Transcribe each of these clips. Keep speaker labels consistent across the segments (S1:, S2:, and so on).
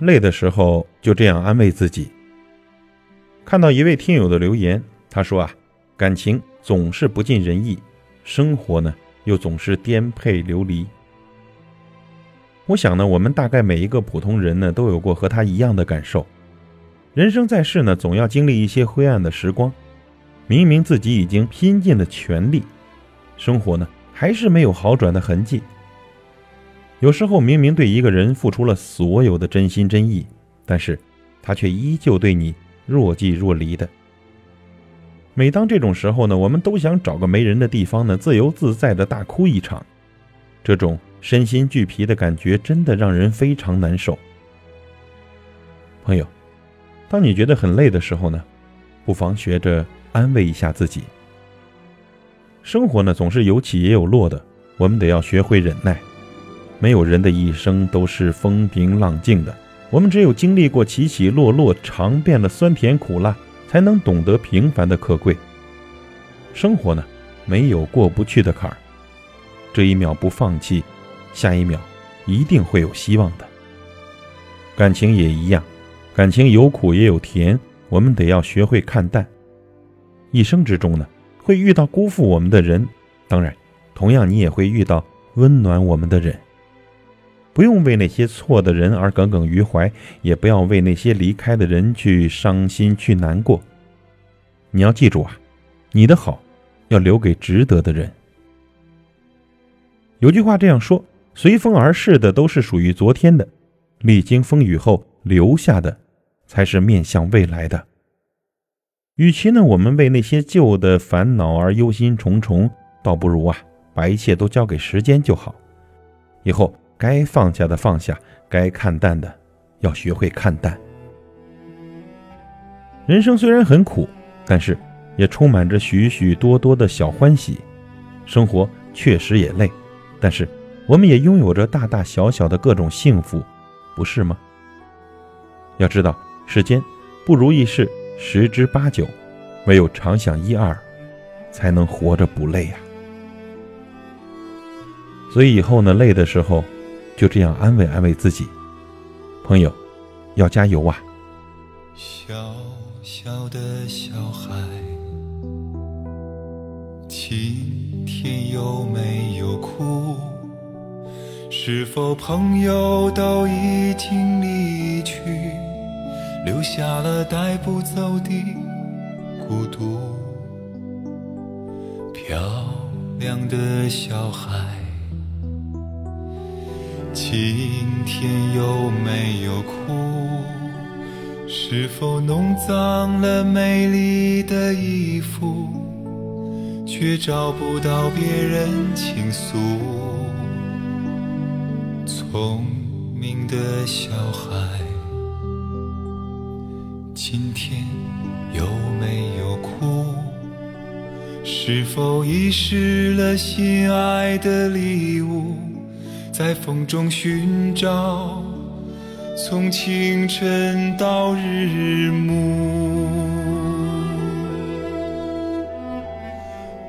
S1: 累的时候就这样安慰自己。看到一位听友的留言，他说啊，感情总是不尽人意，生活呢又总是颠沛流离。我想呢，我们大概每一个普通人呢，都有过和他一样的感受。人生在世呢，总要经历一些灰暗的时光。明明自己已经拼尽了全力，生活呢还是没有好转的痕迹。有时候明明对一个人付出了所有的真心真意，但是他却依旧对你若即若离的。每当这种时候呢，我们都想找个没人的地方呢，自由自在的大哭一场。这种身心俱疲的感觉，真的让人非常难受。朋友，当你觉得很累的时候呢，不妨学着安慰一下自己。生活呢，总是有起也有落的，我们得要学会忍耐。没有人的一生都是风平浪静的，我们只有经历过起起落落，尝遍了酸甜苦辣，才能懂得平凡的可贵。生活呢，没有过不去的坎儿，这一秒不放弃，下一秒一定会有希望的。感情也一样，感情有苦也有甜，我们得要学会看淡。一生之中呢，会遇到辜负我们的人，当然，同样你也会遇到温暖我们的人。不用为那些错的人而耿耿于怀，也不要为那些离开的人去伤心去难过。你要记住啊，你的好要留给值得的人。有句话这样说：随风而逝的都是属于昨天的，历经风雨后留下的才是面向未来的。与其呢，我们为那些旧的烦恼而忧心忡忡，倒不如啊，把一切都交给时间就好。以后。该放下的放下，该看淡的要学会看淡。人生虽然很苦，但是也充满着许许多多的小欢喜。生活确实也累，但是我们也拥有着大大小小的各种幸福，不是吗？要知道，世间不如意事十之八九，唯有常想一二，才能活着不累呀。所以以后呢，累的时候。就这样安慰安慰自己，朋友，要加油啊！
S2: 小小的小孩，今天有没有哭？是否朋友都已经离去，留下了带不走的孤独？漂亮的小孩。今天有没有哭？是否弄脏了美丽的衣服，却找不到别人倾诉？聪明的小孩，今天有没有哭？是否遗失了心爱的礼物？在风中寻找，从清晨到日暮。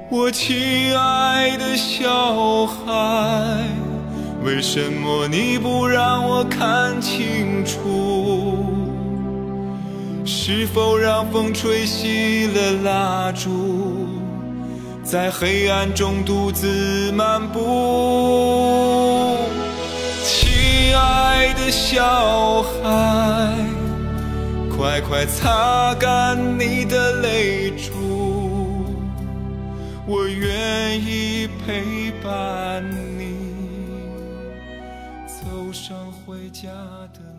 S2: 我亲爱的小孩，为什么你不让我看清楚？是否让风吹熄了蜡烛？在黑暗中独自漫步，亲爱的小孩，快快擦干你的泪珠，我愿意陪伴你走上回家的路。